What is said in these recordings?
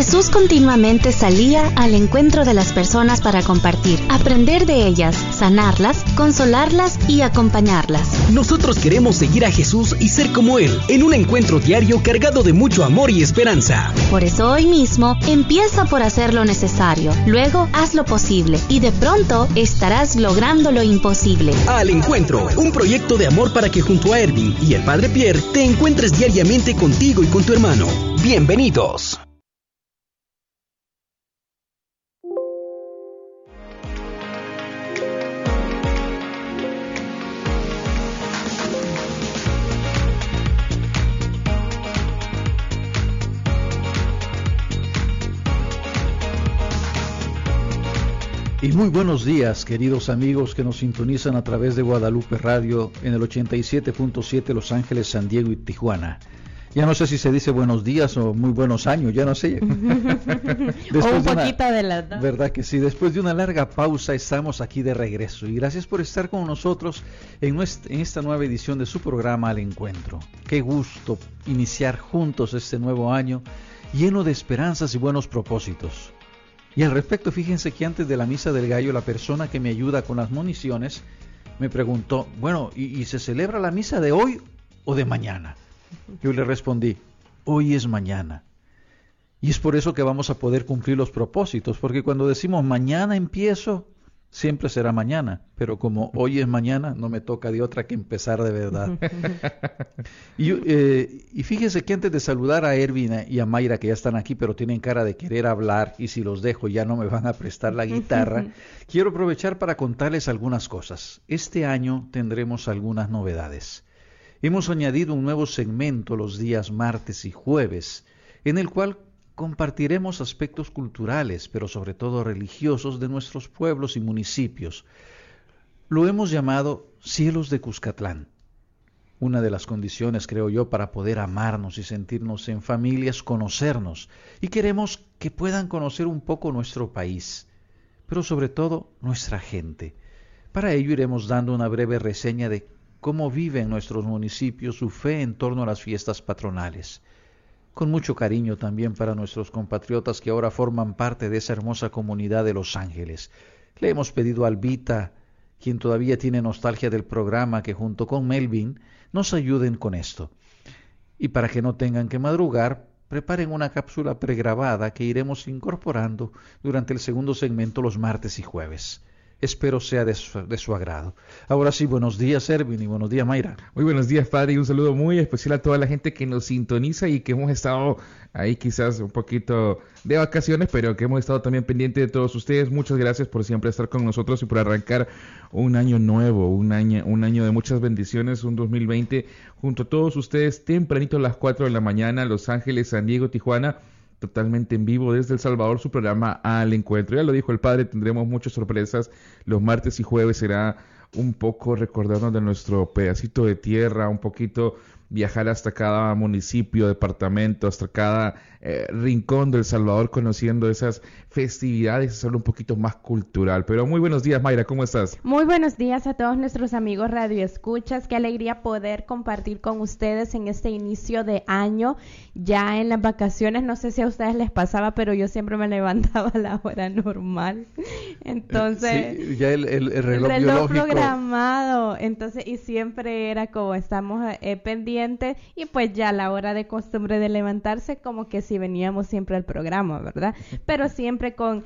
Jesús continuamente salía al encuentro de las personas para compartir, aprender de ellas, sanarlas, consolarlas y acompañarlas. Nosotros queremos seguir a Jesús y ser como Él, en un encuentro diario cargado de mucho amor y esperanza. Por eso hoy mismo empieza por hacer lo necesario, luego haz lo posible y de pronto estarás logrando lo imposible. Al encuentro, un proyecto de amor para que junto a Erwin y el Padre Pierre te encuentres diariamente contigo y con tu hermano. Bienvenidos. Y muy buenos días, queridos amigos que nos sintonizan a través de Guadalupe Radio en el 87.7 Los Ángeles, San Diego y Tijuana. Ya no sé si se dice buenos días o muy buenos años, ya no sé. o un poquito adelante. Verdad que sí, después de una larga pausa estamos aquí de regreso y gracias por estar con nosotros en, en esta nueva edición de su programa Al Encuentro. Qué gusto iniciar juntos este nuevo año lleno de esperanzas y buenos propósitos. Y al respecto, fíjense que antes de la misa del gallo, la persona que me ayuda con las municiones me preguntó, bueno, ¿y, se celebra la misa de hoy o de mañana? Yo le respondí, hoy es mañana. Y es por eso que vamos a poder cumplir los propósitos, porque cuando decimos mañana empiezo, siempre será mañana, pero como hoy es mañana, no me toca de otra que empezar de verdad. y, eh, y, fíjese que antes de saludar a Ervin y a Mayra, que ya están aquí, pero tienen cara de querer hablar, y si los dejo ya no me van a prestar la guitarra, quiero aprovechar para contarles algunas cosas. Este año tendremos algunas novedades. Hemos añadido un nuevo segmento los días martes y jueves, en el cual compartiremos aspectos culturales, pero sobre todo religiosos de nuestros pueblos y municipios. Lo hemos llamado Cielos de Cuscatlán. Una de las condiciones, creo yo, para poder amarnos y sentirnos en familia es conocernos. Y queremos que puedan conocer un poco nuestro país, pero sobre todo nuestra gente. Para ello iremos dando una breve reseña de cómo vive en nuestros municipios su fe en torno a las fiestas patronales con mucho cariño también para nuestros compatriotas que ahora forman parte de esa hermosa comunidad de Los Ángeles. Le hemos pedido a Albita, quien todavía tiene nostalgia del programa, que junto con Melvin nos ayuden con esto. Y para que no tengan que madrugar, preparen una cápsula pregrabada que iremos incorporando durante el segundo segmento los martes y jueves. Espero sea de su, agrado. Ahora sí, buenos días, Erwin, y buenos días, Mayra. Muy buenos días, padre, y un saludo muy especial a toda la gente que nos sintoniza y que hemos estado ahí quizás un poquito de vacaciones, pero que hemos estado también pendiente de todos ustedes. Muchas gracias por siempre estar con nosotros y por arrancar un año nuevo, un año, un año de muchas bendiciones, un 2020 junto a todos ustedes tempranito a las 4 de la mañana, Los Ángeles, San Diego, Tijuana totalmente en vivo desde El Salvador su programa Al Encuentro. Ya lo dijo el padre, tendremos muchas sorpresas. Los martes y jueves será un poco recordarnos de nuestro pedacito de tierra, un poquito viajar hasta cada municipio, departamento, hasta cada eh, rincón del Salvador, conociendo esas festividades, hacerlo un poquito más cultural. Pero muy buenos días, Mayra, ¿cómo estás? Muy buenos días a todos nuestros amigos Radio Escuchas. Qué alegría poder compartir con ustedes en este inicio de año, ya en las vacaciones. No sé si a ustedes les pasaba, pero yo siempre me levantaba a la hora normal. Entonces, sí, ya el, el, reloj, el reloj programado. Entonces, y siempre era como estamos eh, pendientes y pues ya la hora de costumbre de levantarse, como que si veníamos siempre al programa, ¿verdad? Pero siempre con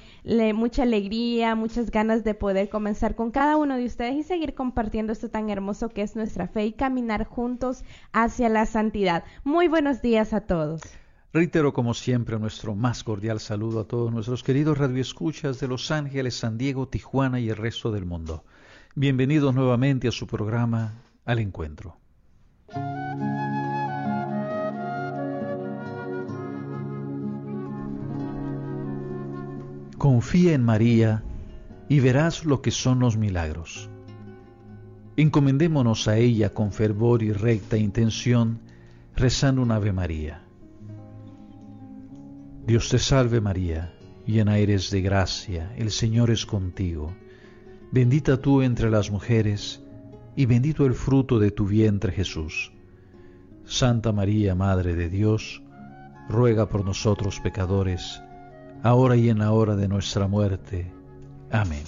mucha alegría, muchas ganas de poder comenzar con cada uno de ustedes y seguir compartiendo esto tan hermoso que es nuestra fe y caminar juntos hacia la santidad. Muy buenos días a todos. Reitero como siempre nuestro más cordial saludo a todos nuestros queridos radioescuchas de Los Ángeles, San Diego, Tijuana y el resto del mundo. Bienvenidos nuevamente a su programa Al Encuentro. Confía en María y verás lo que son los milagros. Encomendémonos a ella con fervor y recta intención, rezando un Ave María. Dios te salve María, llena eres de gracia, el Señor es contigo. Bendita tú entre las mujeres, y bendito el fruto de tu vientre Jesús. Santa María, Madre de Dios, ruega por nosotros pecadores, ahora y en la hora de nuestra muerte. Amén.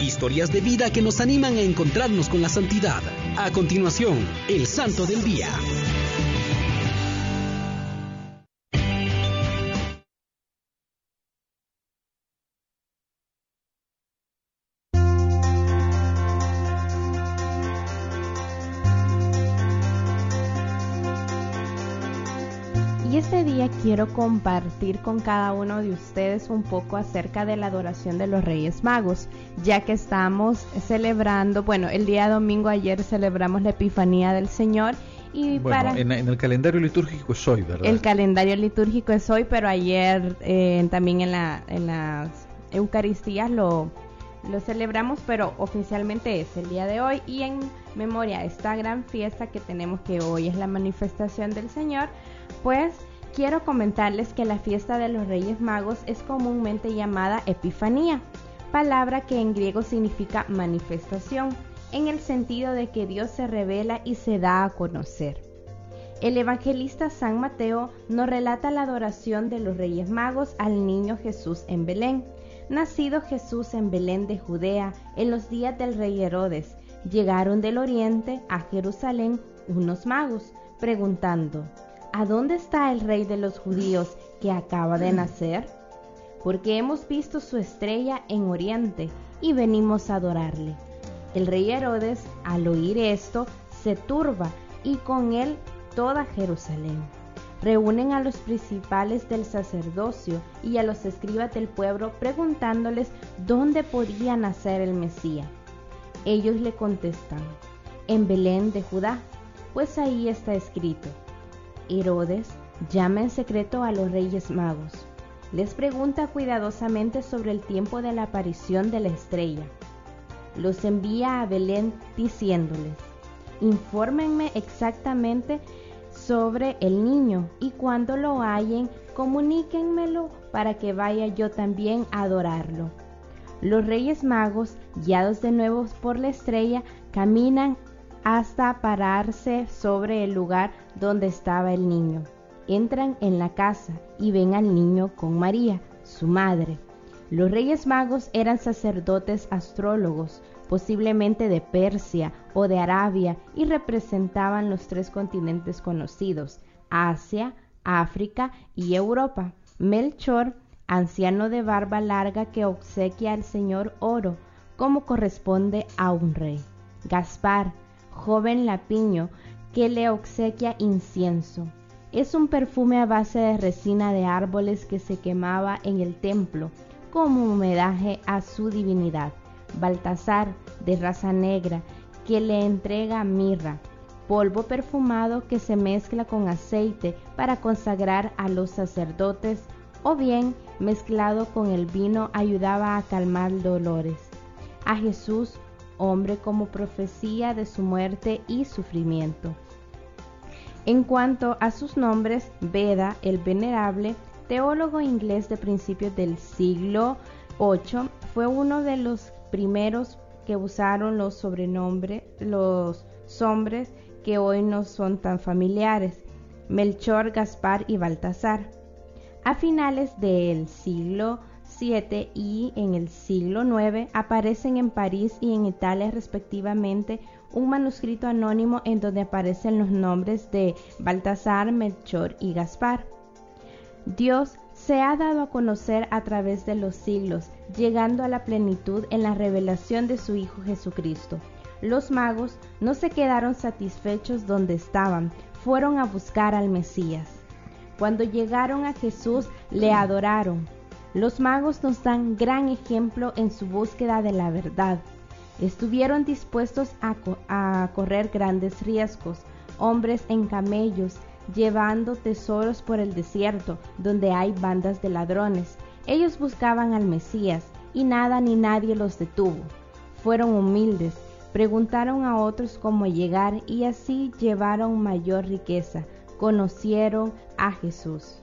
Historias de vida que nos animan a encontrarnos con la santidad. A continuación, el Santo del Día. Quiero compartir con cada uno de ustedes un poco acerca de la adoración de los Reyes Magos, ya que estamos celebrando, bueno, el día domingo ayer celebramos la Epifanía del Señor y para en, el calendario litúrgico es hoy, ¿verdad? El calendario litúrgico es hoy, pero ayer eh, también en, la, en las Eucaristías lo, lo celebramos, pero oficialmente es el día de hoy y en memoria a esta gran fiesta que tenemos que hoy es la manifestación del Señor, pues quiero comentarles que la fiesta de los Reyes Magos es comúnmente llamada Epifanía, palabra que en griego significa manifestación, en el sentido de que Dios se revela y se da a conocer. El evangelista San Mateo nos relata la adoración de los Reyes Magos al niño Jesús en Belén. Nacido Jesús en Belén de Judea en los días del rey Herodes, llegaron del oriente a Jerusalén unos magos, preguntando, ¿A dónde está el rey de los judíos que acaba de nacer? Porque hemos visto su estrella en oriente y venimos a adorarle. El rey Herodes, al oír esto, se turba y con él toda Jerusalén. Reúnen a los principales del sacerdocio y a los escribas del pueblo preguntándoles dónde podía nacer el Mesías. Ellos le contestan, en Belén de Judá, pues ahí está escrito Herodes llama en secreto a los reyes magos. Les pregunta cuidadosamente sobre el tiempo de la aparición de la estrella. Los envía a Belén diciéndoles, infórmenme exactamente sobre el niño y cuando lo hallen, comuníquenmelo para que vaya yo también a adorarlo. Los reyes magos, guiados de nuevo por la estrella, caminan hasta pararse sobre el lugar donde estaba el niño. Entran en la casa y ven al niño con María, su madre. Los reyes magos eran sacerdotes astrólogos, posiblemente de Persia o de Arabia, y representaban los tres continentes conocidos, Asia, África y Europa. Melchor, anciano de barba larga que obsequia al Señor oro, como corresponde a un rey. Gaspar, joven lapiño que le obsequia incienso. Es un perfume a base de resina de árboles que se quemaba en el templo como homenaje a su divinidad. Baltasar, de raza negra, que le entrega mirra, polvo perfumado que se mezcla con aceite para consagrar a los sacerdotes, o bien mezclado con el vino ayudaba a calmar dolores. A Jesús hombre como profecía de su muerte y sufrimiento. En cuanto a sus nombres, Beda, el venerable, teólogo inglés de principios del siglo VIII, fue uno de los primeros que usaron los sobrenombres, los nombres que hoy no son tan familiares, Melchor, Gaspar y Baltasar. A finales del siglo y en el siglo IX aparecen en París y en Italia respectivamente un manuscrito anónimo en donde aparecen los nombres de Baltasar, Melchor y Gaspar. Dios se ha dado a conocer a través de los siglos, llegando a la plenitud en la revelación de su Hijo Jesucristo. Los magos no se quedaron satisfechos donde estaban, fueron a buscar al Mesías. Cuando llegaron a Jesús, le adoraron, los magos nos dan gran ejemplo en su búsqueda de la verdad. Estuvieron dispuestos a, correr grandes riesgos, hombres en camellos, llevando tesoros por el desierto, donde hay bandas de ladrones. Ellos buscaban al Mesías, y nada ni nadie los detuvo. Fueron humildes, preguntaron a otros cómo llegar y así llevaron mayor riqueza. Conocieron a Jesús.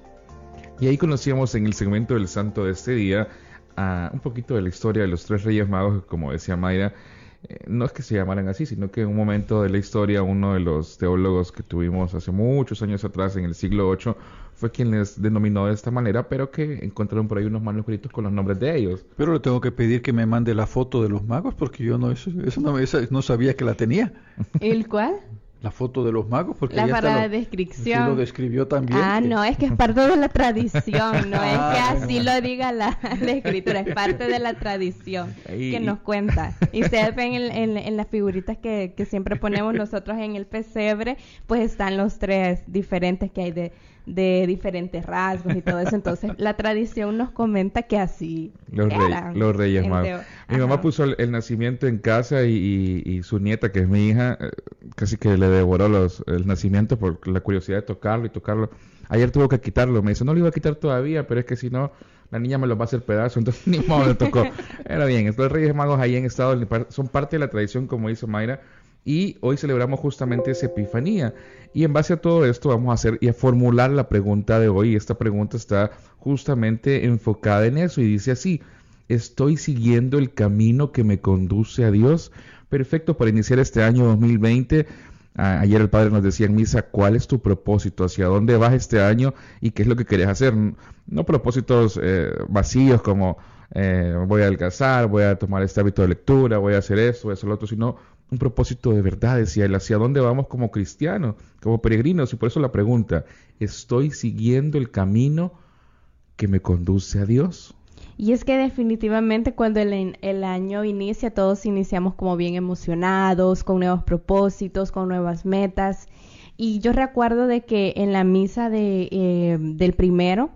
Y ahí conocíamos en el segmento del santo de este día a un poquito de la historia de los tres reyes magos, como decía Mayra, eh, no es que se llamaran así, sino que en un momento de la historia uno de los teólogos que tuvimos hace muchos años atrás, en el siglo VIII, fue quien les denominó de esta manera, pero que encontraron por ahí unos manuscritos con los nombres de ellos. Pero le tengo que pedir que me mande la foto de los magos porque yo no, eso, no, no sabía que la tenía. ¿El cuál? La foto de los magos, porque la la descripción. lo describió también. Ah, no, es que es parte de la tradición, no es que ah, así lo diga la, escritura, es parte de la tradición que nos cuenta. Y se ven en, en, las figuritas que, que siempre ponemos nosotros en el pesebre, pues están los tres diferentes que hay de de diferentes rasgos y todo eso. Entonces, la tradición nos comenta que así los, los Reyes Magos. Mi mamá puso el, nacimiento en casa y, su nieta, que es mi hija, eh, casi que le devoró los, el nacimiento por la curiosidad de tocarlo y tocarlo. Ayer tuvo que quitarlo. Me dice, no lo iba a quitar todavía, pero es que si no, la niña me lo va a hacer pedazo. Entonces, ni modo le tocó. Era bien. Los Reyes Magos ahí en estado son parte de la tradición, como dice Mayra y hoy celebramos justamente esa Epifanía. Y en base a todo esto vamos a hacer y a formular la pregunta de hoy. Esta pregunta está justamente enfocada en eso y dice así, ¿estoy siguiendo el camino que me conduce a Dios? Perfecto para iniciar este año 2020. ayer el Padre nos decía en misa, ¿cuál es tu propósito? ¿Hacia dónde vas este año? ¿Y qué es lo que querés hacer? No propósitos eh, vacíos como eh, voy a adelgazar, voy a tomar este hábito de lectura, voy a hacer esto, voy a hacer lo otro, sino un propósito de verdad, decía él, hacia dónde vamos como cristianos, como peregrinos. Y por eso la pregunta, ¿estoy siguiendo el camino que me conduce a Dios? Y es que definitivamente cuando el, el, año inicia, todos iniciamos como bien emocionados, con nuevos propósitos, con nuevas metas. Y yo recuerdo de que en la misa de, eh, del primero,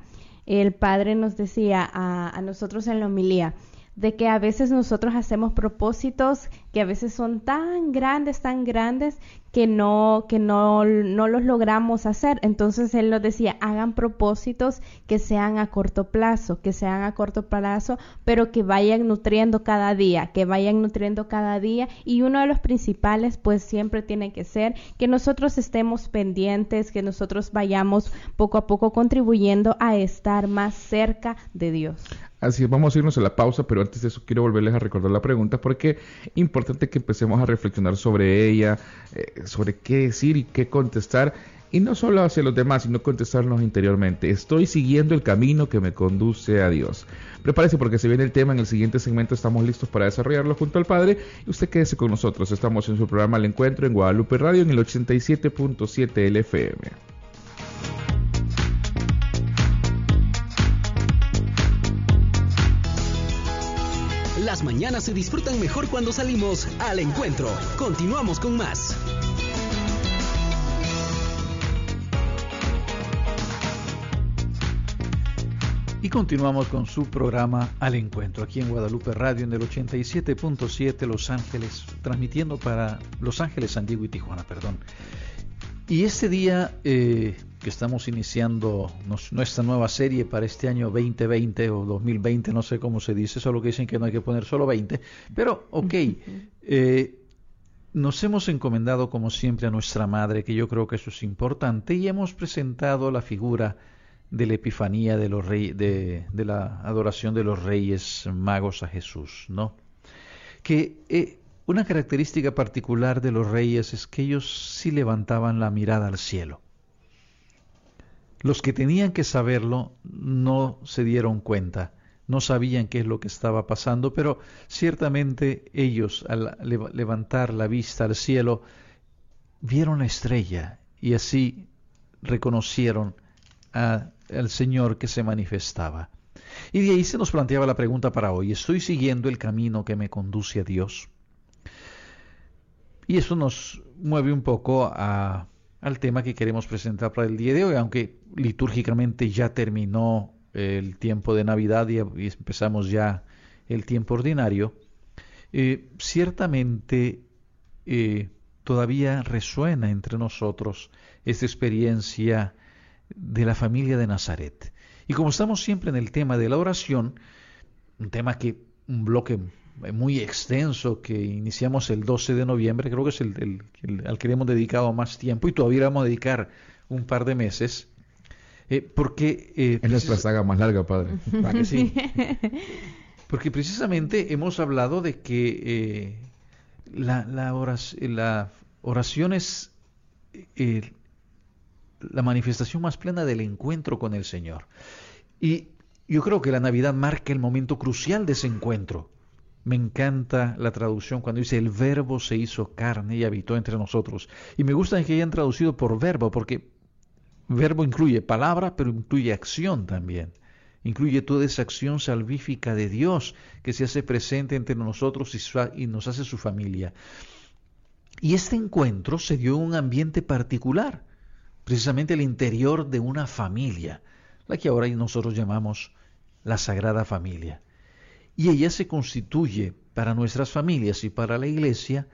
el padre nos decía a, a nosotros en la homilía, de que a veces nosotros hacemos propósitos que a veces son tan grandes, tan grandes que no que no, no los logramos hacer. Entonces él nos decía, hagan propósitos que sean a corto plazo, que sean a corto plazo, pero que vayan nutriendo cada día, que vayan nutriendo cada día y uno de los principales pues siempre tiene que ser que nosotros estemos pendientes, que nosotros vayamos poco a poco contribuyendo a estar más cerca de Dios. Así vamos a irnos a la pausa, pero antes de eso quiero volverles a recordar la pregunta porque es importante que empecemos a reflexionar sobre ella, eh, sobre qué decir y qué contestar. Y no solo hacia los demás, sino contestarnos interiormente. Estoy siguiendo el camino que me conduce a Dios. Prepárese porque se viene el tema en el siguiente segmento. Estamos listos para desarrollarlo junto al Padre. Y usted quédese con nosotros. Estamos en su programa El Encuentro en Guadalupe Radio en el 87.7 LFM. Las mañanas se disfrutan mejor cuando salimos al encuentro. Continuamos con más. Y continuamos con su programa Al Encuentro, aquí en Guadalupe Radio, en el 87.7 Los Ángeles, transmitiendo para Los Ángeles, San Diego y Tijuana, perdón. Y este día eh, que estamos iniciando nuestra nueva serie para este año 2020 o 2020, no sé cómo se dice, solo que dicen que no hay que poner solo 20, pero ok, eh, nos hemos encomendado como siempre a nuestra Madre, que yo creo que eso es importante, y hemos presentado la figura de la Epifanía de, los rey, de, de la adoración de los Reyes Magos a Jesús, ¿no? Que eh, una característica particular de los reyes es que ellos sí levantaban la mirada al cielo. Los que tenían que saberlo no se dieron cuenta, no sabían qué es lo que estaba pasando, pero ciertamente ellos al levantar la vista al cielo vieron la estrella y así reconocieron al Señor que se manifestaba. Y de ahí se nos planteaba la pregunta para hoy, ¿estoy siguiendo el camino que me conduce a Dios? Y eso nos mueve un poco a, al tema que queremos presentar para el día de hoy, aunque litúrgicamente ya terminó el tiempo de Navidad y, empezamos ya el tiempo ordinario, eh, ciertamente eh, todavía resuena entre nosotros esta experiencia de la familia de Nazaret. Y como estamos siempre en el tema de la oración, un tema que un bloque muy extenso que iniciamos el 12 de noviembre, creo que es el, al que le hemos dedicado más tiempo y todavía vamos a dedicar un par de meses. Eh, porque eh, es nuestra saga más larga, padre. sí. Porque precisamente hemos hablado de que eh, la, la, oración, la, oración, es eh, la manifestación más plena del encuentro con el Señor. Y yo creo que la Navidad marca el momento crucial de ese encuentro. Me encanta la traducción cuando dice el verbo se hizo carne y habitó entre nosotros. Y me gusta que hayan traducido por verbo, porque verbo incluye palabra, pero incluye acción también. Incluye toda esa acción salvífica de Dios que se hace presente entre nosotros y, nos hace su familia. Y este encuentro se dio en un ambiente particular, precisamente el interior de una familia, la que ahora nosotros llamamos la Sagrada Familia y ella se constituye para nuestras familias y para la Iglesia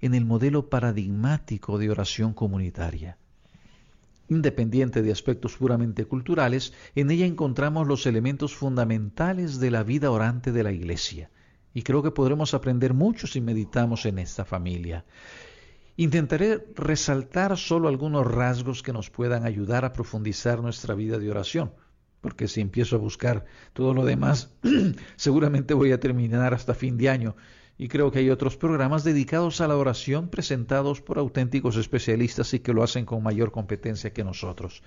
en el modelo paradigmático de oración comunitaria. Independiente de aspectos puramente culturales, en ella encontramos los elementos fundamentales de la vida orante de la Iglesia, y creo que podremos aprender mucho si meditamos en esta familia. Intentaré resaltar solo algunos rasgos que nos puedan ayudar a profundizar nuestra vida de oración porque si empiezo a buscar todo lo demás, seguramente voy a terminar hasta fin de año. Y creo que hay otros programas dedicados a la oración presentados por auténticos especialistas y que lo hacen con mayor competencia que nosotros.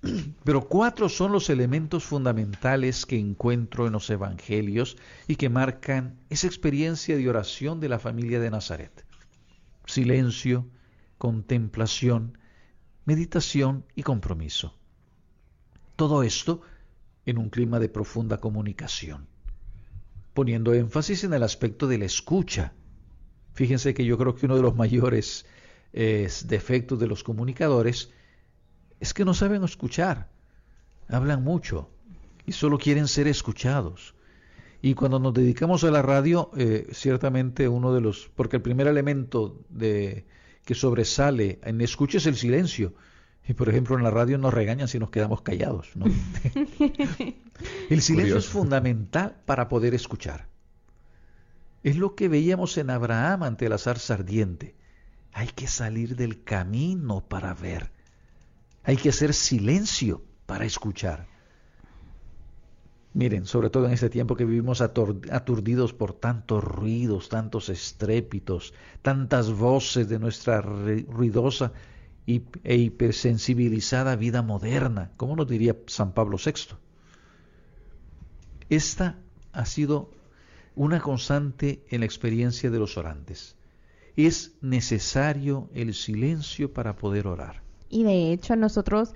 Pero cuatro son los elementos fundamentales que encuentro en los evangelios y que marcan esa experiencia de oración de la familia de Nazaret. Silencio, contemplación, meditación y compromiso. Todo esto en un clima de profunda comunicación, poniendo énfasis en el aspecto de la escucha. Fíjense que yo creo que uno de los mayores eh, defectos de los comunicadores es que no saben escuchar, hablan mucho y solo quieren ser escuchados. Y cuando nos dedicamos a la radio, eh, ciertamente uno de los, porque el primer elemento de, que sobresale en escucha es el silencio. Y por ejemplo, en la radio nos regañan si nos quedamos callados. el silencio es fundamental para poder escuchar. Es lo que veíamos en Abraham ante el azar sardiente. Hay que salir del camino para ver. Hay que hacer silencio para escuchar. Miren, sobre todo en este tiempo que vivimos aturdidos por tantos ruidos, tantos estrépitos, tantas voces de nuestra ruidosa e hipersensibilizada vida moderna, como nos diría San Pablo VI. Esta ha sido una constante en la experiencia de los orantes. Es necesario el silencio para poder orar. Y de hecho nosotros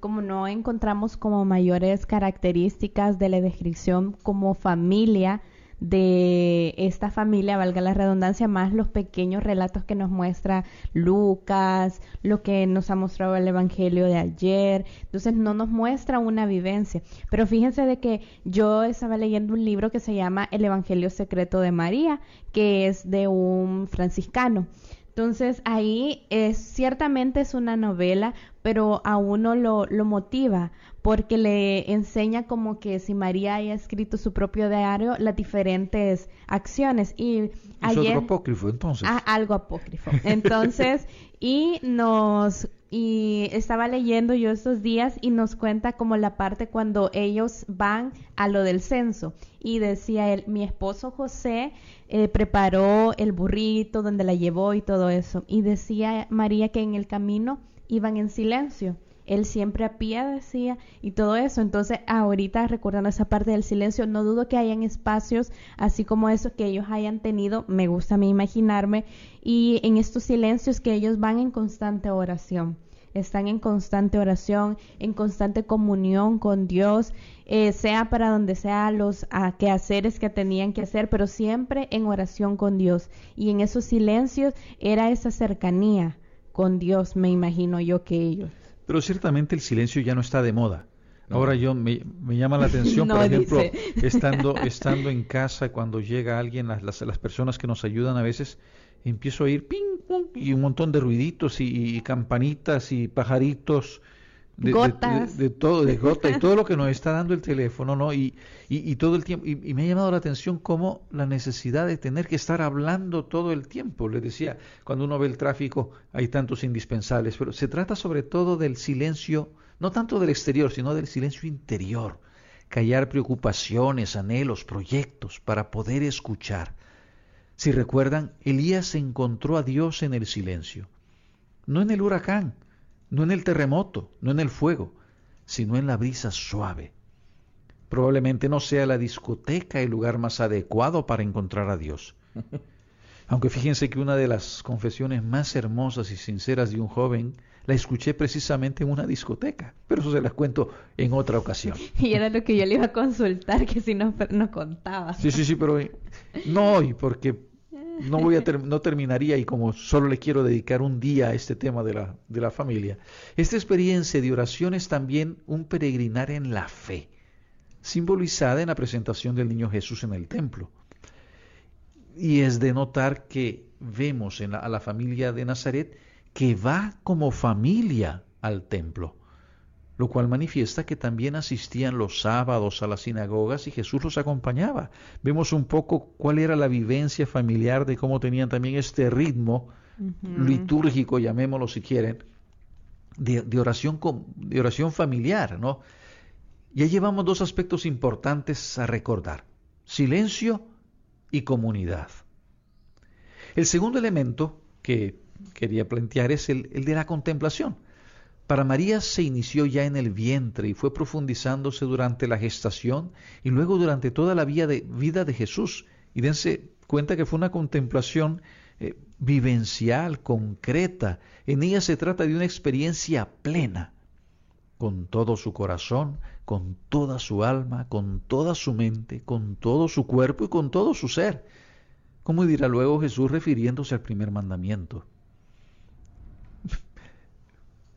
como no encontramos como mayores características de la descripción como familia, de esta familia, valga la redundancia, más los pequeños relatos que nos muestra Lucas, lo que nos ha mostrado el Evangelio de ayer. Entonces no nos muestra una vivencia. Pero fíjense de que yo estaba leyendo un libro que se llama El Evangelio Secreto de María, que es de un franciscano. Entonces ahí es ciertamente es una novela, pero a uno lo, lo motiva porque le enseña como que si María haya escrito su propio diario, las diferentes acciones. Y ¿Es ayer, otro apócrifo entonces. Ah, algo apócrifo. Entonces, y nos y estaba leyendo yo estos días y nos cuenta como la parte cuando ellos van a lo del censo y decía él, mi esposo José eh, preparó el burrito donde la llevó y todo eso y decía María que en el camino iban en silencio él siempre a decía y todo eso. Entonces, ahorita recordando esa parte del silencio, no dudo que hayan espacios así como esos que ellos hayan tenido, me gusta a mí imaginarme, y en estos silencios que ellos van en constante oración. Están en constante oración, en constante comunión con Dios, eh, sea para donde sea los quehaceres que tenían que hacer, pero siempre en oración con Dios. Y en esos silencios era esa cercanía con Dios, me imagino yo que ellos. Pero ciertamente el silencio ya no está de moda. Ahora yo me, llama la atención, por ejemplo, estando estando en casa cuando llega alguien, las, las, personas que nos ayudan a veces, empiezo a oír ping pum y un montón de ruiditos y campanitas y pajaritos de, gotas. De, todo, de gota y todo lo que nos está dando el teléfono, ¿no? Y, y, todo el tiempo, y, me ha llamado la atención cómo la necesidad de tener que estar hablando todo el tiempo. Le decía, cuando uno ve el tráfico hay tantos indispensables, pero se trata sobre todo del silencio, no tanto del exterior, sino del silencio interior, callar preocupaciones, anhelos, proyectos, para poder escuchar. Si recuerdan, Elías encontró a Dios en el silencio, no en el huracán, no en el terremoto, no en el fuego, sino en la brisa suave. Probablemente no sea la discoteca el lugar más adecuado para encontrar a Dios. Aunque fíjense que una de las confesiones más hermosas y sinceras de un joven la escuché precisamente en una discoteca, pero eso se las cuento en otra ocasión. Y era lo que yo le iba a consultar, que si no nos contaba. Sí, sí, sí, pero eh, no hoy, porque no voy a no terminaría y como solo le quiero dedicar un día a este tema de la, de la familia. Esta experiencia de oración es también un peregrinar en la fe, simbolizada en la presentación del niño Jesús en el templo. Y es de notar que vemos a la familia de Nazaret que va como familia al templo, lo cual manifiesta que también asistían los sábados a las sinagogas y Jesús los acompañaba. Vemos un poco cuál era la vivencia familiar de cómo tenían también este ritmo litúrgico, llamémoslo si quieren, de, oración, de oración familiar, ¿no? Ya llevamos dos aspectos importantes a recordar, silencio y comunidad. El segundo elemento que quería plantear es el, de la contemplación. Para María se inició ya en el vientre y fue profundizándose durante la gestación y luego durante toda la vida de, vida de Jesús. Y dense cuenta que fue una contemplación eh, vivencial, concreta. En ella se trata de una experiencia plena, con todo su corazón, con toda su alma, con toda su mente, con todo su cuerpo y con todo su ser. Como dirá luego Jesús refiriéndose al primer mandamiento.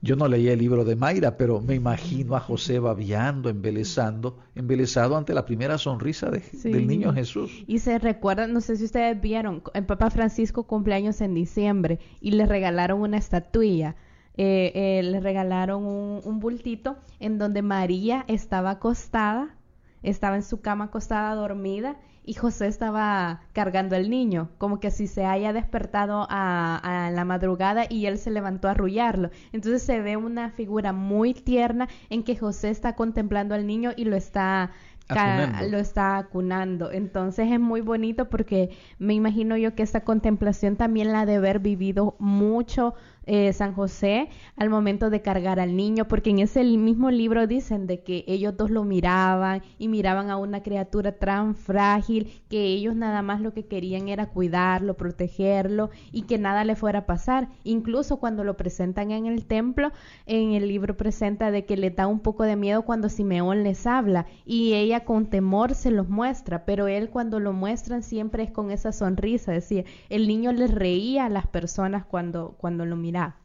Yo no leí el libro de Mayra, pero me imagino a José babiando, embelezando, embelezado ante la primera sonrisa del niño Jesús. Y se recuerda, no sé si ustedes vieron, el Papa Francisco cumpleaños en diciembre y le regalaron una estatuilla. Eh, eh, le regalaron un, un bultito en donde María estaba acostada, estaba en su cama acostada dormida y José estaba cargando al niño, como que si se haya despertado a, la madrugada y él se levantó a arrullarlo. Entonces se ve una figura muy tierna en que José está contemplando al niño y lo está lo está acunando. Entonces es muy bonito porque me imagino yo que esta contemplación también la de haber vivido mucho eh, San José al momento de cargar al niño, porque en ese mismo libro dicen de que ellos dos lo miraban y miraban a una criatura tan frágil que ellos nada más lo que querían era cuidarlo, protegerlo y que nada le fuera a pasar. Incluso cuando lo presentan en el templo, en el libro presenta de que le da un poco de miedo cuando Simeón les habla y ella con temor se los muestra, pero él cuando lo muestran siempre es con esa sonrisa, es decir, el niño les reía a las personas cuando, cuando lo miraban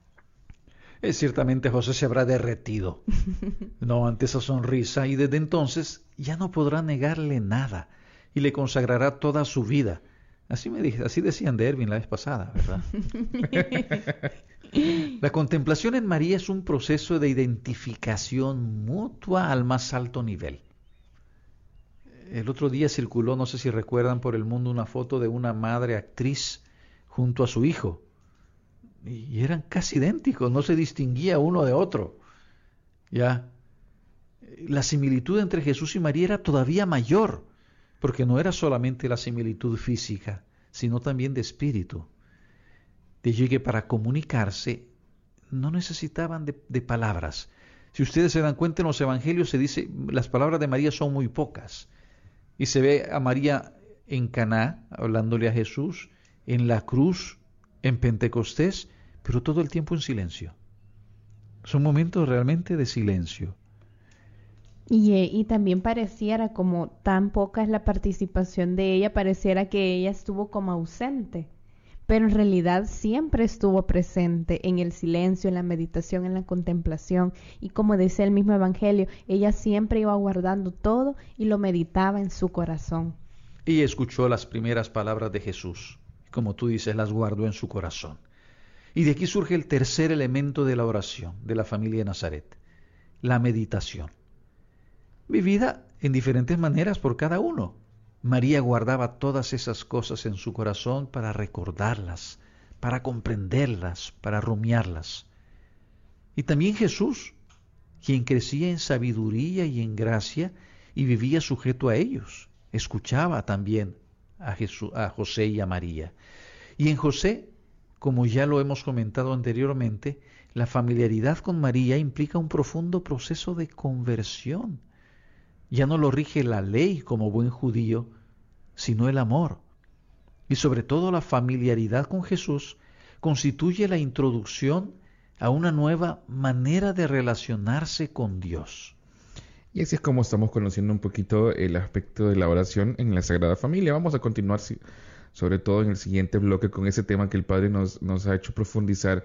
es ciertamente José se habrá derretido, no ante esa sonrisa, y desde entonces ya no podrá negarle nada y le consagrará toda su vida. Así me dije, así decían de Erwin la vez pasada, ¿verdad? la contemplación en María es un proceso de identificación mutua al más alto nivel. El otro día circuló, no sé si recuerdan por el mundo, una foto de una madre actriz junto a su hijo y eran casi idénticos, no se distinguía uno de otro. Ya. La similitud entre Jesús y María era todavía mayor, porque no era solamente la similitud física, sino también de espíritu. De que para comunicarse no necesitaban de, de palabras. Si ustedes se dan cuenta en los evangelios se dice las palabras de María son muy pocas y se ve a María en Caná hablándole a Jesús, en la cruz en Pentecostés, pero todo el tiempo en silencio. Son momentos realmente de silencio. Y, eh, y, también pareciera como tan poca es la participación de ella, pareciera que ella estuvo como ausente, pero en realidad siempre estuvo presente en el silencio, en la meditación, en la contemplación. Y como dice el mismo Evangelio, ella siempre iba guardando todo y lo meditaba en su corazón. Y escuchó las primeras palabras de Jesús como tú dices, las guardó en su corazón. Y de aquí surge el tercer elemento de la oración de la familia de Nazaret, la meditación. Vivida en diferentes maneras por cada uno. María guardaba todas esas cosas en su corazón para recordarlas, para comprenderlas, para rumiarlas. Y también Jesús, quien crecía en sabiduría y en gracia, y vivía sujeto a ellos. Escuchaba también a, a José y a María. Y en José, como ya lo hemos comentado anteriormente, la familiaridad con María implica un profundo proceso de conversión. Ya no lo rige la ley como buen judío, sino el amor. Y sobre todo la familiaridad con Jesús constituye la introducción a una nueva manera de relacionarse con Dios. Y así es como estamos conociendo un poquito el aspecto de la oración en la Sagrada Familia. Vamos a continuar sobre todo en el siguiente bloque con ese tema que el Padre nos, nos ha hecho profundizar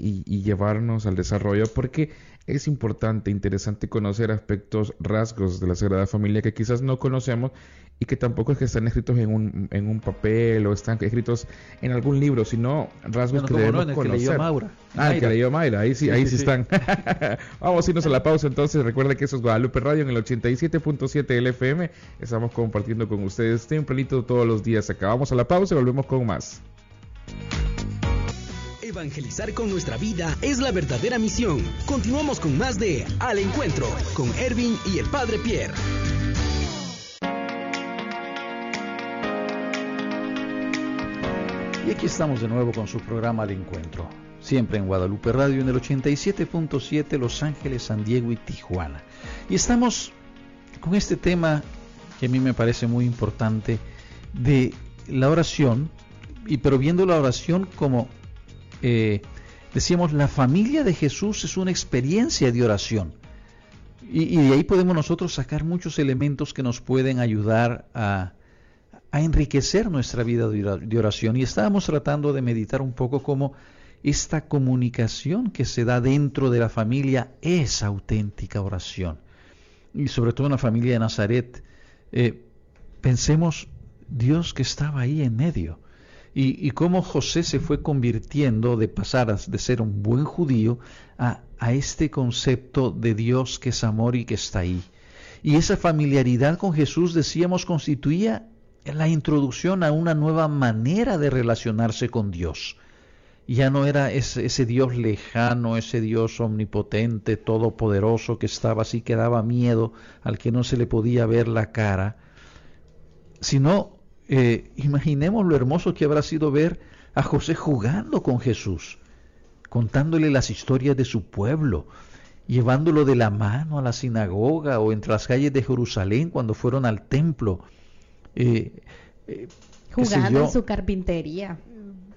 y, llevarnos al desarrollo, porque es importante, interesante conocer aspectos, rasgos de la Sagrada Familia que quizás no conocemos y que tampoco es que están escritos en un, en un papel o están escritos en algún libro, sino rasgos que debemos no, conocer. Que Maura. Ah, el que leyó Mayra, ahí sí, ahí sí, están. Vamos a irnos a la pausa entonces. Recuerda que eso es Guadalupe Radio en el 87.7 LFM. Estamos compartiendo con ustedes tempranito todos los días. Acabamos a la pausa y volvemos con más. Evangelizar con nuestra vida es la verdadera misión. Continuamos con más de Al Encuentro con Ervin y el Padre Pierre. Y aquí estamos de nuevo con su programa Al Encuentro, siempre en Guadalupe Radio en el 87.7 Los Ángeles, San Diego y Tijuana. Y estamos con este tema que a mí me parece muy importante de la oración, y pero viendo la oración como eh, decíamos, la familia de Jesús es una experiencia de oración. Y, de ahí podemos nosotros sacar muchos elementos que nos pueden ayudar a, enriquecer nuestra vida de oración. Y estábamos tratando de meditar un poco cómo esta comunicación que se da dentro de la familia es auténtica oración. Y sobre todo en la familia de Nazaret, eh, pensemos Dios que estaba ahí en medio y, cómo José se fue convirtiendo de pasar de ser un buen judío a, a este concepto de Dios que es amor y que está ahí. Y esa familiaridad con Jesús, decíamos, constituía la introducción a una nueva manera de relacionarse con Dios. Ya no era ese, Dios lejano, ese Dios omnipotente, todopoderoso, que estaba así, que daba miedo, al que no se le podía ver la cara, sino eh, imaginemos lo hermoso que habrá sido ver a José jugando con Jesús, contándole las historias de su pueblo, llevándolo de la mano a la sinagoga o entre las calles de Jerusalén cuando fueron al templo. Eh, eh, jugando en su carpintería.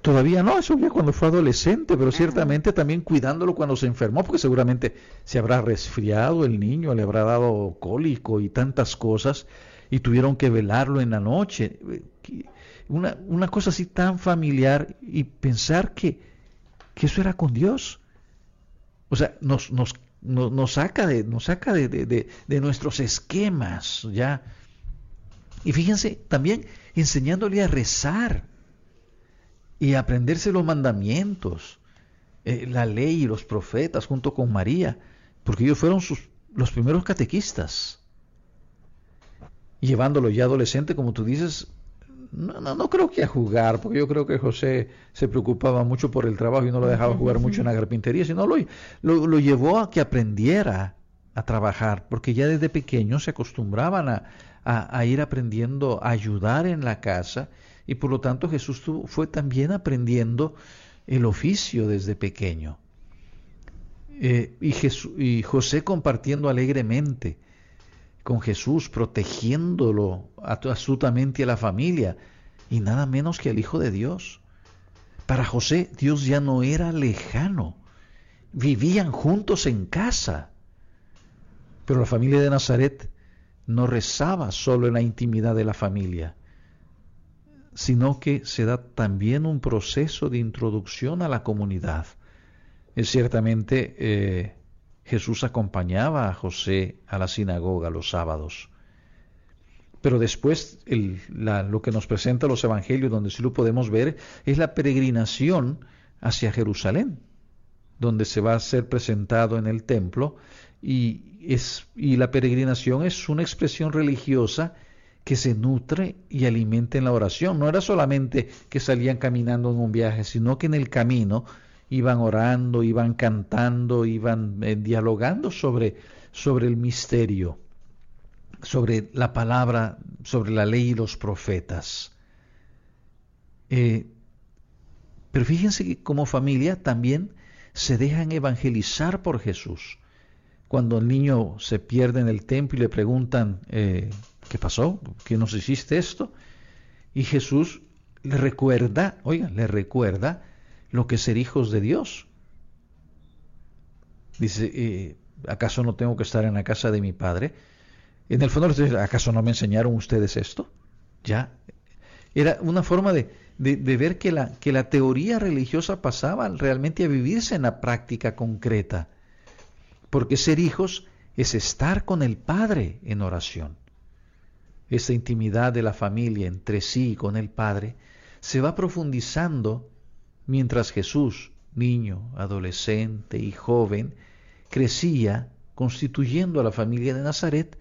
Todavía no, eso ya cuando fue adolescente, pero ciertamente también cuidándolo cuando se enfermó, porque seguramente se habrá resfriado el niño, le habrá dado cólico y tantas cosas y tuvieron que velarlo en la noche. Una, una cosa así tan familiar y pensar que, que eso era con Dios. O sea, nos, nos, nos, saca, de, nos saca de, de, de, nuestros esquemas, ¿ya? Y fíjense, también enseñándole a rezar y a aprenderse los mandamientos, eh, la ley y los profetas junto con María, porque ellos fueron sus, los primeros catequistas llevándolo ya adolescente, como tú dices, no, no, no, creo que a jugar, porque yo creo que José se preocupaba mucho por el trabajo y no lo dejaba jugar mucho en la carpintería, sino lo, lo, llevó a que aprendiera a trabajar, porque ya desde pequeño se acostumbraban a, a, ir aprendiendo a ayudar en la casa y por lo tanto Jesús fue también aprendiendo el oficio desde pequeño. Eh, y, Jesús, y José compartiendo alegremente con Jesús, protegiéndolo absolutamente a la familia y nada menos que al Hijo de Dios. Para José, Dios ya no era lejano, vivían juntos en casa. Pero la familia de Nazaret no rezaba solo en la intimidad de la familia, sino que se da también un proceso de introducción a la comunidad. Es ciertamente eh, Jesús acompañaba a José a la sinagoga los sábados. Pero después lo que nos presenta los evangelios, donde sí lo podemos ver, es la peregrinación hacia Jerusalén, donde se va a ser presentado en el templo y, es, y la peregrinación es una expresión religiosa que se nutre y alimenta en la oración. No era solamente que salían caminando en un viaje, sino que en el camino iban orando, iban cantando, iban eh, dialogando sobre, sobre el misterio. sobre la palabra, sobre la ley y los profetas. Eh, pero fíjense que como familia también se dejan evangelizar por Jesús. Cuando el niño se pierde en el templo y le preguntan, eh, ¿qué pasó? ¿Qué nos hiciste esto? Y Jesús le recuerda, oiga, le recuerda lo que es ser hijos de Dios. Dice, eh, ¿acaso no tengo que estar en la casa de mi padre? En el fondo, ¿acaso no me enseñaron ustedes esto? Ya. Era una forma de, de, ver que la, que la teoría religiosa pasaba realmente a vivirse en la práctica concreta. Porque ser hijos es estar con el Padre en oración. Esa intimidad de la familia entre sí y con el Padre se va profundizando mientras Jesús, niño, adolescente y joven, crecía constituyendo a la familia de Nazaret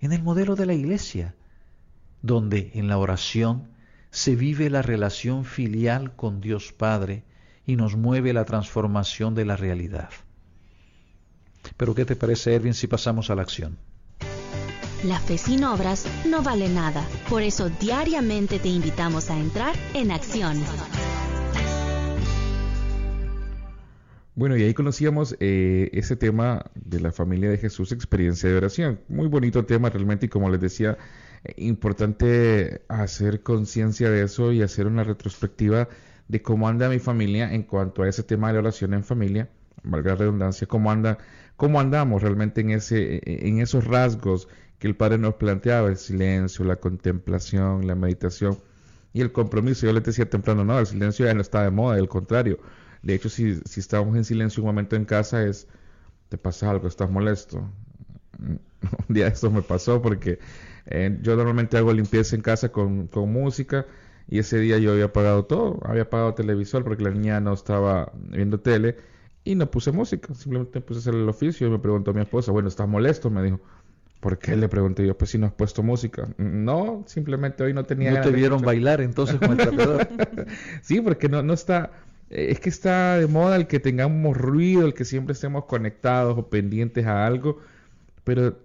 en el modelo de la iglesia, donde en la oración se vive la relación filial con Dios Padre y nos mueve la transformación de la realidad. Pero ¿qué te parece, Erwin, si pasamos a la acción? La fe sin obras no vale nada, por eso diariamente te invitamos a entrar en acción. Bueno, y ahí conocíamos eh, ese tema de la familia de Jesús, experiencia de oración. Muy bonito tema realmente y como les decía, eh, importante hacer conciencia de eso y hacer una retrospectiva de cómo anda mi familia en cuanto a ese tema de la oración en familia, valga la redundancia, cómo anda, cómo andamos realmente en ese, en esos rasgos que el Padre nos planteaba, el silencio, la contemplación, la meditación y el compromiso. Yo les decía temprano, no, el silencio ya no está de moda, al contrario de hecho, si, si estamos en silencio un momento en casa es, te pasa algo, estás molesto. un día esto me pasó porque eh, yo normalmente hago limpieza en casa con, con, música y ese día yo había apagado todo, había apagado televisor porque la niña no estaba viendo tele y no puse música, simplemente puse a hacer el oficio y me preguntó a mi esposa, bueno, ¿estás molesto? Me dijo, ¿por qué? Le pregunté yo, pues si no has puesto música. No, simplemente hoy no tenía... No te vieron bailar entonces con el sí, porque no, no está es que está de moda el que tengamos ruido, el que siempre estemos conectados o pendientes a algo, pero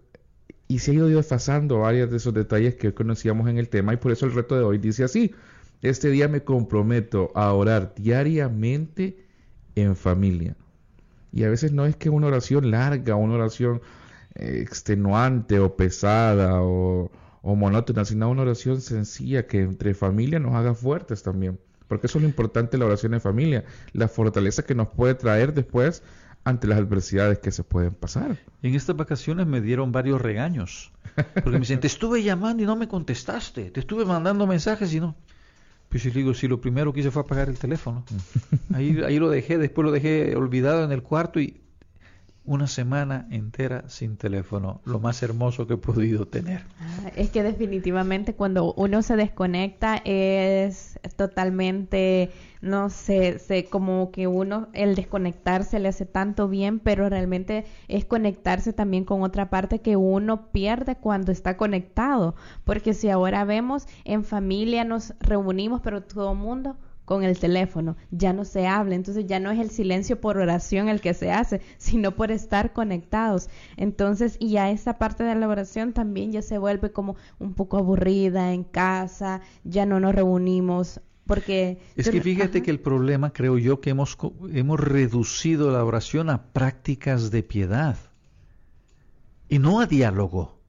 y se ha ido desfasando varios de esos detalles que conocíamos en el tema y por eso el reto de hoy dice así, este día me comprometo a orar diariamente en familia. Y a veces no es que una oración larga, una oración eh, extenuante o pesada o, o monótona, sino una oración sencilla que entre familia nos haga fuertes también porque eso es lo importante de la oración en familia, la fortaleza que nos puede traer después ante las adversidades que se pueden pasar. En estas vacaciones me dieron varios regaños, porque me dicen, te estuve llamando y no me contestaste, te estuve mandando mensajes y no. Pues yo digo, si lo primero que hice fue apagar el teléfono. Ahí, ahí lo dejé, después lo dejé olvidado en el cuarto y una semana entera sin teléfono, lo más hermoso que he podido tener. Ah, es que definitivamente cuando uno se desconecta es totalmente, no sé, sé, como que uno, el desconectarse le hace tanto bien, pero realmente es conectarse también con otra parte que uno pierde cuando está conectado, porque si ahora vemos en familia nos reunimos, pero todo el mundo con el teléfono, ya no se habla, entonces ya no es el silencio por oración el que se hace, sino por estar conectados. Entonces, y a esa parte de la oración también ya se vuelve como un poco aburrida en casa, ya no nos reunimos porque es que fíjate que el problema creo yo que hemos hemos reducido la oración a prácticas de piedad y no a diálogo.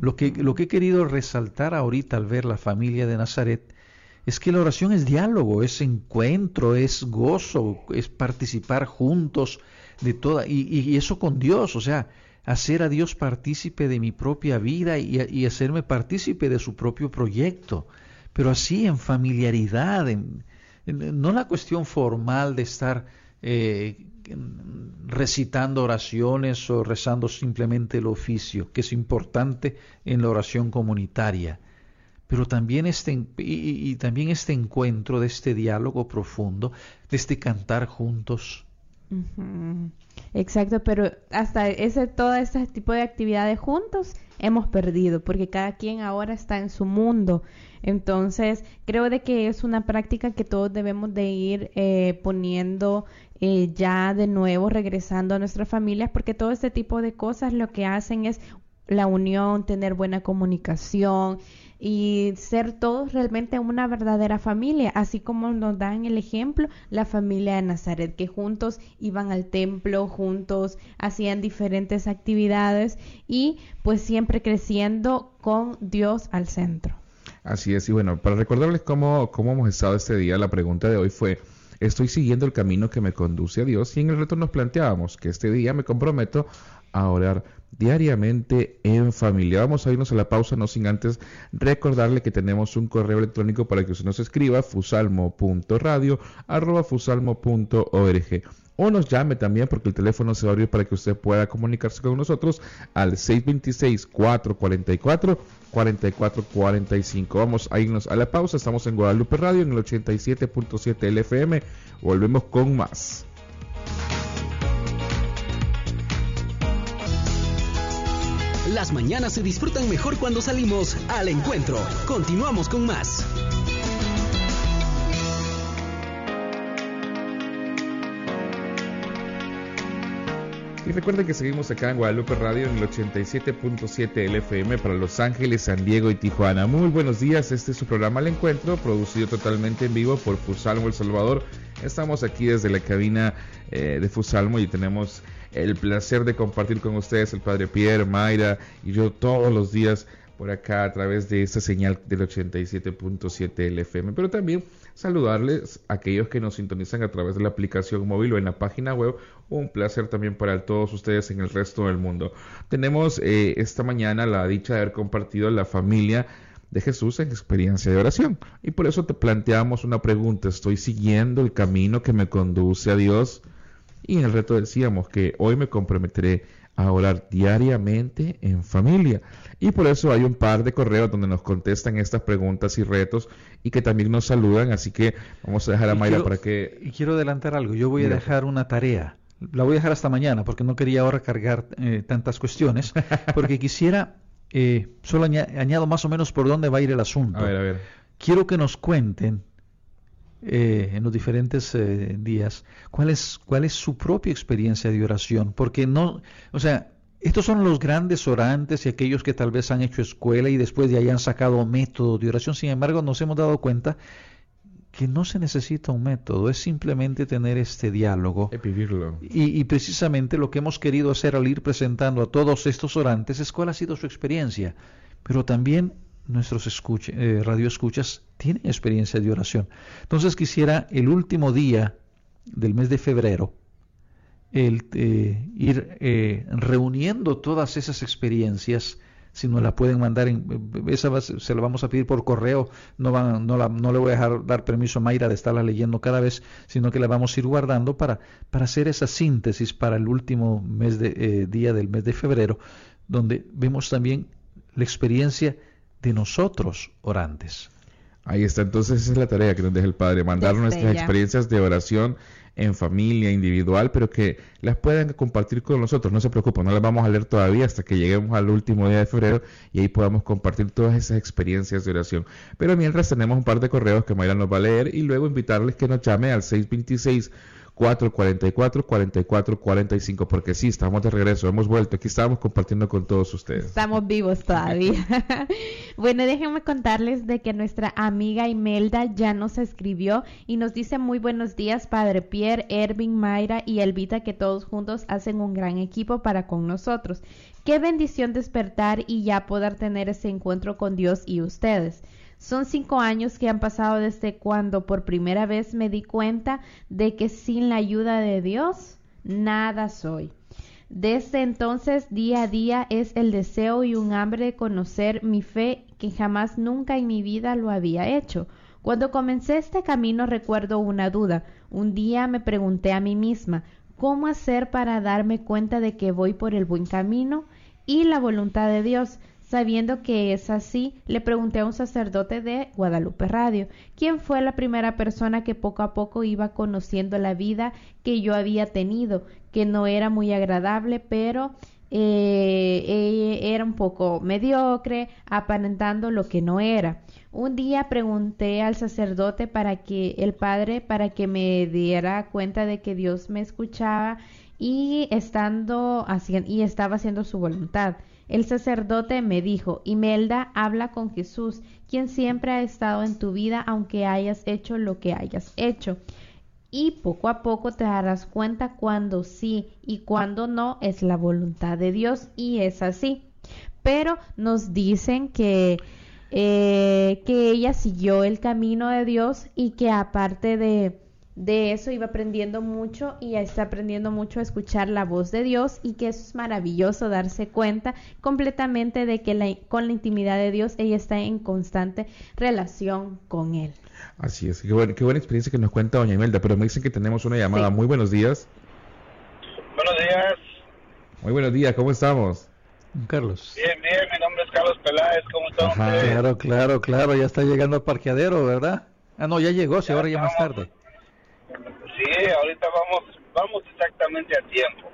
Lo que lo que he querido resaltar ahorita al ver la familia de Nazaret es que la oración es diálogo, es encuentro, es gozo, es participar juntos de toda, y, eso con Dios, o sea, hacer a Dios partícipe de mi propia vida y, hacerme partícipe de su propio proyecto, pero así en familiaridad, en, no la cuestión formal de estar eh, recitando oraciones o rezando simplemente el oficio, que es importante en la oración comunitaria pero también este, y, también este encuentro de este diálogo profundo, de este cantar juntos. Exacto, pero hasta ese todo ese tipo de actividades juntos hemos perdido, porque cada quien ahora está en su mundo. Entonces, creo de que es una práctica que todos debemos de ir eh, poniendo eh, ya de nuevo, regresando a nuestras familias, porque todo este tipo de cosas lo que hacen es la unión, tener buena comunicación y ser todos realmente una verdadera familia, así como nos dan el ejemplo la familia de Nazaret, que juntos iban al templo, juntos hacían diferentes actividades y pues siempre creciendo con Dios al centro. Así es, y bueno, para recordarles cómo, cómo hemos estado este día, la pregunta de hoy fue, ¿estoy siguiendo el camino que me conduce a Dios? Y en el reto nos planteábamos que este día me comprometo a orar diariamente en familia. Vamos a irnos a la pausa, no sin antes recordarle que tenemos un correo electrónico para que usted nos escriba, fusalmo.radio, arroba fusalmo.org. O nos llame también porque el teléfono se va a abrir para que usted pueda comunicarse con nosotros al 626-444-4445. Vamos a irnos a la pausa. Estamos en Guadalupe Radio en el 87.7 LFM. Volvemos con más. Las mañanas se disfrutan mejor cuando salimos al encuentro. Continuamos con más. Y recuerden que seguimos acá en Guadalupe Radio en el 87.7 LFM para Los Ángeles, San Diego y Tijuana. Muy buenos días, este es su programa El Encuentro, producido totalmente en vivo por Fusalmo El Salvador. Estamos aquí desde la cabina eh, de Fusalmo y tenemos el placer de compartir con ustedes el Padre Pierre, Mayra y yo todos los días por acá a través de esta señal del 87.7 LFM, pero también saludarles a aquellos que nos sintonizan a través de la aplicación móvil o en la página web. Un placer también para todos ustedes en el resto del mundo. Tenemos eh, esta mañana la dicha de haber compartido la familia de Jesús en experiencia de oración. Y por eso te planteamos una pregunta. ¿Estoy siguiendo el camino que me conduce a Dios? Y en el reto decíamos que hoy me comprometeré a orar diariamente en familia. Y por eso hay un par de correos donde nos contestan estas preguntas y retos y que también nos saludan. Así que vamos a dejar a Mayra para que... Y quiero adelantar algo. Yo voy a dejar una tarea. La voy a dejar hasta mañana porque no quería ahora cargar eh, tantas cuestiones. Porque quisiera, eh, solo añado más o menos por dónde va a ir el asunto. A ver, a ver. Quiero que nos cuenten eh, en los diferentes eh, días, cuál es, cuál es su propia experiencia de oración, porque no, o sea, estos son los grandes orantes y aquellos que tal vez han hecho escuela y después de ahí han sacado método de oración, sin embargo nos hemos dado cuenta que no se necesita un método, es simplemente tener este diálogo. Vivirlo. Y, y, precisamente lo que hemos querido hacer al ir presentando a todos estos orantes es cuál ha sido su experiencia, pero también nuestros escucha, eh, radioescuchas tienen experiencia de oración. Entonces quisiera el último día del mes de febrero el, eh, ir eh, reuniendo todas esas experiencias. Si nos la pueden mandar, en, esa se la vamos a pedir por correo. No, van, no, la, no le voy a dejar dar permiso a Mayra de estarla leyendo cada vez, sino que la vamos a ir guardando para, para hacer esa síntesis para el último mes de, día del mes de febrero, donde vemos también la experiencia de nosotros orantes. Ahí está, entonces esa es la tarea que nos deja el Padre, mandar nuestras experiencias de oración en familia, individual, pero que las puedan compartir con nosotros. No se preocupen, no las vamos a leer todavía hasta que lleguemos al último día de febrero y ahí podamos compartir todas esas experiencias de oración. Pero mientras tenemos un par de correos que Mayra nos va a leer y luego invitarles que nos llame al 626 444 44 45 porque sí, estamos de regreso, hemos vuelto, aquí estamos compartiendo con todos ustedes. Estamos vivos todavía. bueno, déjenme contarles de que nuestra amiga Imelda ya nos escribió y nos dice muy buenos días, Padre Pierre, Ervin, Mayra y Elvita, que todos juntos hacen un gran equipo para con nosotros. Qué bendición despertar y ya poder tener ese encuentro con Dios y ustedes. Son cinco años que han pasado desde cuando por primera vez me di cuenta de que sin la ayuda de Dios, nada soy. Desde entonces, día a día, es el deseo y un hambre de conocer mi fe que jamás nunca en mi vida lo había hecho. Cuando comencé este camino recuerdo una duda. Un día me pregunté a mí misma, ¿cómo hacer para darme cuenta de que voy por el buen camino y la voluntad de Dios? Sabiendo que es así, le pregunté a un sacerdote de Guadalupe Radio, quién fue la primera persona que poco a poco iba conociendo la vida que yo había tenido, que no era muy agradable, pero eh, eh, era un poco mediocre, aparentando lo que no era. Un día pregunté al sacerdote para que el padre para que me diera cuenta de que Dios me escuchaba y estando y estaba haciendo su voluntad. El sacerdote me dijo, Imelda, habla con Jesús, quien siempre ha estado en tu vida aunque hayas hecho lo que hayas hecho. Y poco a poco te darás cuenta cuando sí y cuando no es la voluntad de Dios y es así. Pero nos dicen que eh, que ella siguió el camino de Dios y que aparte de, de eso iba aprendiendo mucho y está aprendiendo mucho a escuchar la voz de Dios y que eso es maravilloso darse cuenta completamente de que la, con la intimidad de Dios ella está en constante relación con Él. Así es, qué, buena, qué buena experiencia que nos cuenta doña Imelda, pero me dicen que tenemos una llamada. Muy buenos días. Buenos días. Muy buenos días, ¿cómo estamos? Carlos. Bien, bien, mi nombre es Carlos Peláez, ¿cómo están ustedes? Claro, claro, claro, ya está llegando al parqueadero, ¿verdad? Ah, no, ya llegó, si ahora ya más tarde. Sí, ahorita vamos, vamos exactamente a tiempo.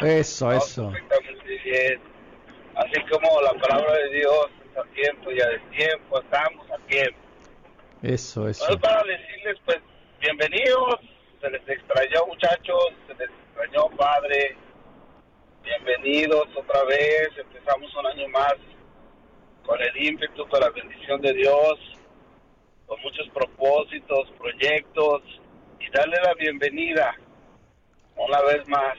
Eso, Vamos eso. Exactamente bien. Así como la palabra de Dios es a tiempo y a destiempo, estamos a tiempo. Eso, eso. Bueno, para decirles, pues, bienvenidos, se les extrañó muchachos, se les extrañó padre, bienvenidos otra vez, empezamos un año más con el ímpetu, con la bendición de Dios, con muchos propósitos, proyectos, y darle la bienvenida una vez más.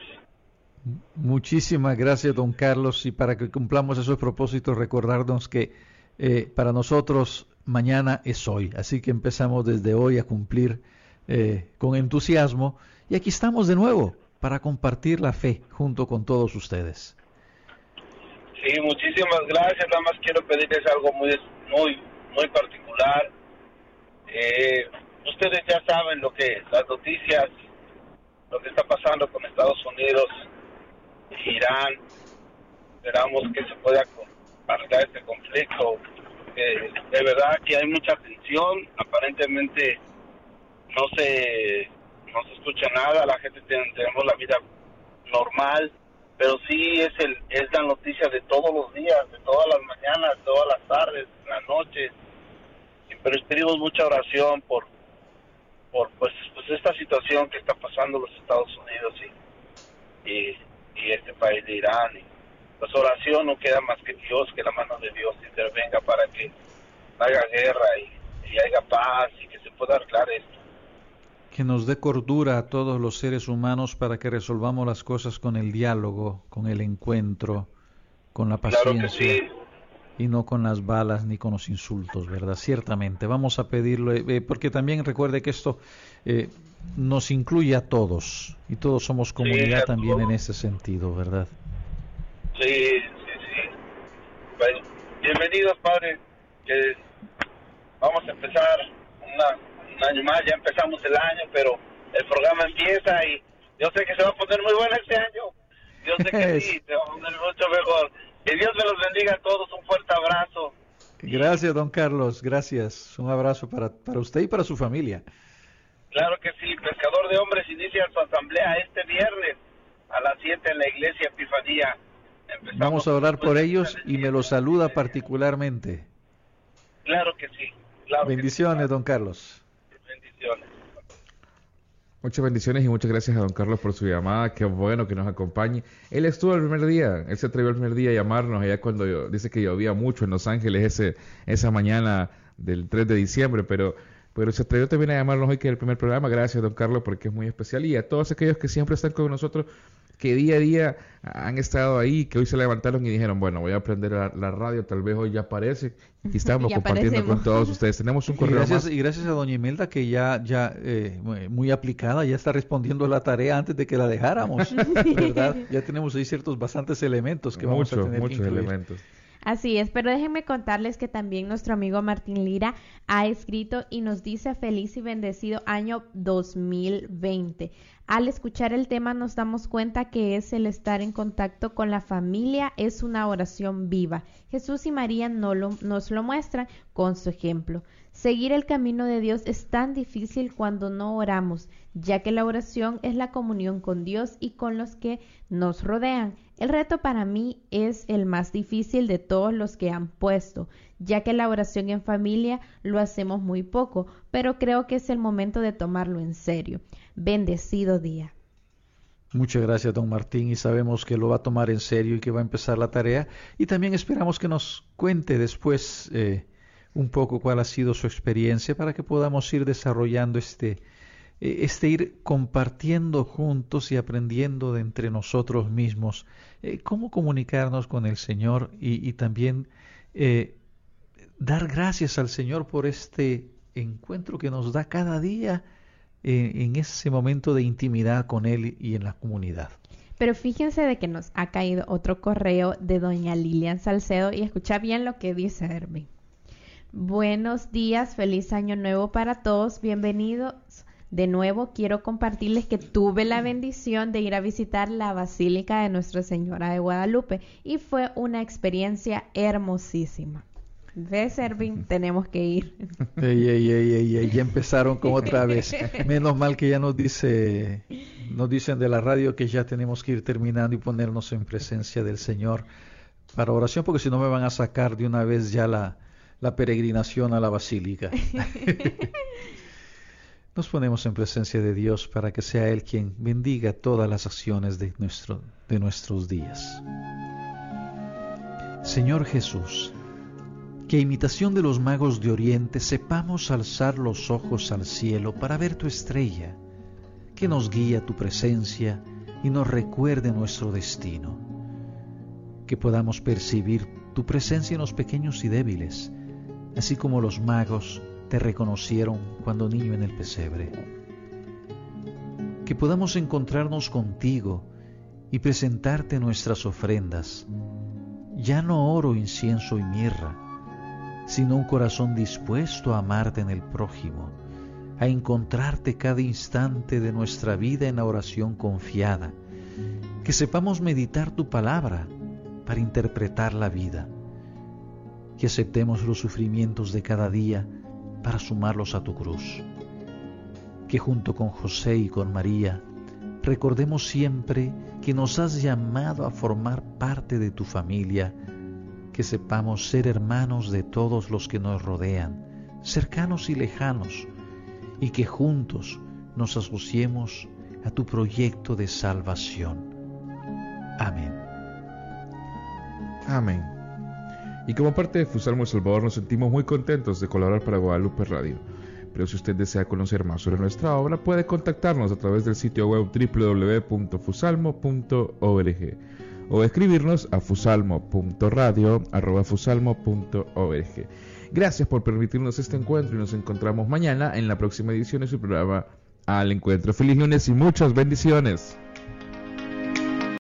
Muchísimas gracias, don Carlos, y para que cumplamos esos propósitos, recordarnos que eh, para nosotros mañana es hoy, así que empezamos desde hoy a cumplir eh, con entusiasmo, y aquí estamos de nuevo para compartir la fe junto con todos ustedes. Sí, muchísimas gracias. Nada más quiero pedirles algo muy, muy, muy particular. Eh, ustedes ya saben lo que las noticias, lo que está pasando con Estados Unidos, Irán. Esperamos que se pueda arreglar este conflicto. De verdad que hay mucha tensión. Aparentemente no se no se escucha nada. La gente tiene- tenemos la vida normal pero sí es el es la noticia de todos los días, de todas las mañanas, todas las tardes, las noches. Pero pedimos mucha oración por por pues, pues esta situación que está pasando los Estados Unidos y, y, y este país de Irán. Y, pues oración no queda más que Dios, que la mano de Dios intervenga para que haya guerra y, y haya paz y que se pueda arreglar esto. Que nos dé cordura a todos los seres humanos para que resolvamos las cosas con el diálogo, con el encuentro, con la Claro que paciencia. sí. Y no con las balas ni con los insultos, ¿verdad? Ciertamente, vamos a pedirlo, eh, eh, porque también recuerde que esto eh, nos incluye a todos y todos somos comunidad también en ese sentido, ¿verdad? Sí, sí, sí. Bueno, bienvenidos, padre. Que vamos a empezar una- un año más. Ya empezamos el año, pero el programa empieza y yo sé que se va a poner muy bueno este año. Yo sé que sí, se va a poner mucho mejor. Que Dios me los bendiga a todos. Un fuerte abrazo. Gracias, don Carlos, gracias. Un abrazo para, para usted y para su familia. Claro que sí. Pescador de Hombres inicia su asamblea este viernes a las 7 en la iglesia Epifanía. Empezamos Vamos a orar por ellos y me los saluda particularmente. Claro que sí. Claro que sí. Bendiciones, don Carlos. Bendiciones. Muchas bendiciones y muchas gracias a don Carlos por su llamada. Qué bueno que nos acompañe. Él estuvo el primer día, él se atrevió el primer día a llamarnos allá cuando yo- dice que llovía mucho en Los Ángeles ese, esa mañana del 3 de diciembre, pero, pero se atrevió también a llamarnos hoy que es el primer programa. Gracias, don Carlos, porque es muy especial. Y a todos aquellos que siempre están con nosotros, que día a día han estado ahí, que hoy se levantaron y dijeron, bueno, voy a aprender la, la radio, tal vez hoy ya aparece. Y estamos Ya compartiendo aparecemos. con todos ustedes. Tenemos un Y correo gracias, más. y gracias a doña Imelda que ya, ya eh, muy- aplicada, ya está respondiendo la tarea antes de que la dejáramos, ¿verdad? Ya tenemos ahí ciertos bastantes elementos que vamos a Muchos, tener muchos que incluir. elementos. Así es, pero déjenme contarles que también nuestro amigo Martín Lira ha escrito y nos dice feliz y bendecido año 2020. Al escuchar el tema nos damos cuenta que es el estar en contacto con la familia, es una oración viva. Jesús y María no lo- nos lo muestran con su ejemplo. Seguir el camino de Dios es tan difícil cuando no oramos, ya que la oración es la comunión con Dios y con los que nos rodean. El reto para mí es el más difícil de todos los que han puesto, ya que la oración en familia lo hacemos muy poco, pero creo que es el momento de tomarlo en serio. Bendecido día. Muchas gracias, don Martín, y sabemos que lo va a tomar en serio y que va a empezar la tarea. Y también esperamos que nos cuente después eh, un poco cuál ha sido su experiencia para que podamos ir desarrollando este, eh, este ir compartiendo juntos y aprendiendo de entre nosotros mismos eh, cómo comunicarnos con el Señor y, y también dar gracias al Señor por este encuentro que nos da cada día en ese momento de intimidad con Él y en la comunidad. Pero fíjense de que nos ha caído otro correo de doña Lilian Salcedo y escucha bien lo que dice Hermi. Buenos días, feliz año nuevo para todos, bienvenidos. De nuevo quiero compartirles que tuve la bendición de ir a visitar la Basílica de Nuestra Señora de Guadalupe y fue una experiencia hermosísima. ¿Ves, Ervin? Tenemos que ir. Ey, ey, ey, ya empezaron como otra vez. Menos mal que ya nos dice, nos dicen de la radio que ya tenemos que ir terminando y ponernos en presencia del Señor para oración, porque si no me van a sacar de una vez ya la, la peregrinación a la basílica. Nos ponemos en presencia de Dios para que sea Él quien bendiga todas las acciones de, nuestro, de nuestros días. Señor Jesús, que imitación de los magos de Oriente sepamos alzar los ojos al cielo para ver tu estrella, que nos guía tu presencia y nos recuerde nuestro destino, que podamos percibir tu presencia en los pequeños y débiles, así como los magos te reconocieron cuando niño en el pesebre, que podamos encontrarnos contigo y presentarte nuestras ofrendas, ya no oro, incienso y mirra, sino un corazón dispuesto a amarte en el prójimo, a encontrarte cada instante de nuestra vida en la oración confiada, que sepamos meditar tu palabra para interpretar la vida, que aceptemos los sufrimientos de cada día para sumarlos a tu cruz, que junto con José y con María recordemos siempre que nos has llamado a formar parte de tu familia, que sepamos ser hermanos de todos los que nos rodean, cercanos y lejanos, y que juntos nos asociemos a tu proyecto de salvación. Amén. Amén. Y como parte de Fusalmo Salvador nos sentimos muy contentos de colaborar para Guadalupe Radio. Pero si usted desea conocer más sobre nuestra obra, puede contactarnos a través del sitio web www.fusalmo.org o escribirnos a fusalmo.radio.fusalmo.org. Gracias por permitirnos este encuentro y nos encontramos mañana en la próxima edición de su programa Al Encuentro. Feliz lunes y muchas bendiciones.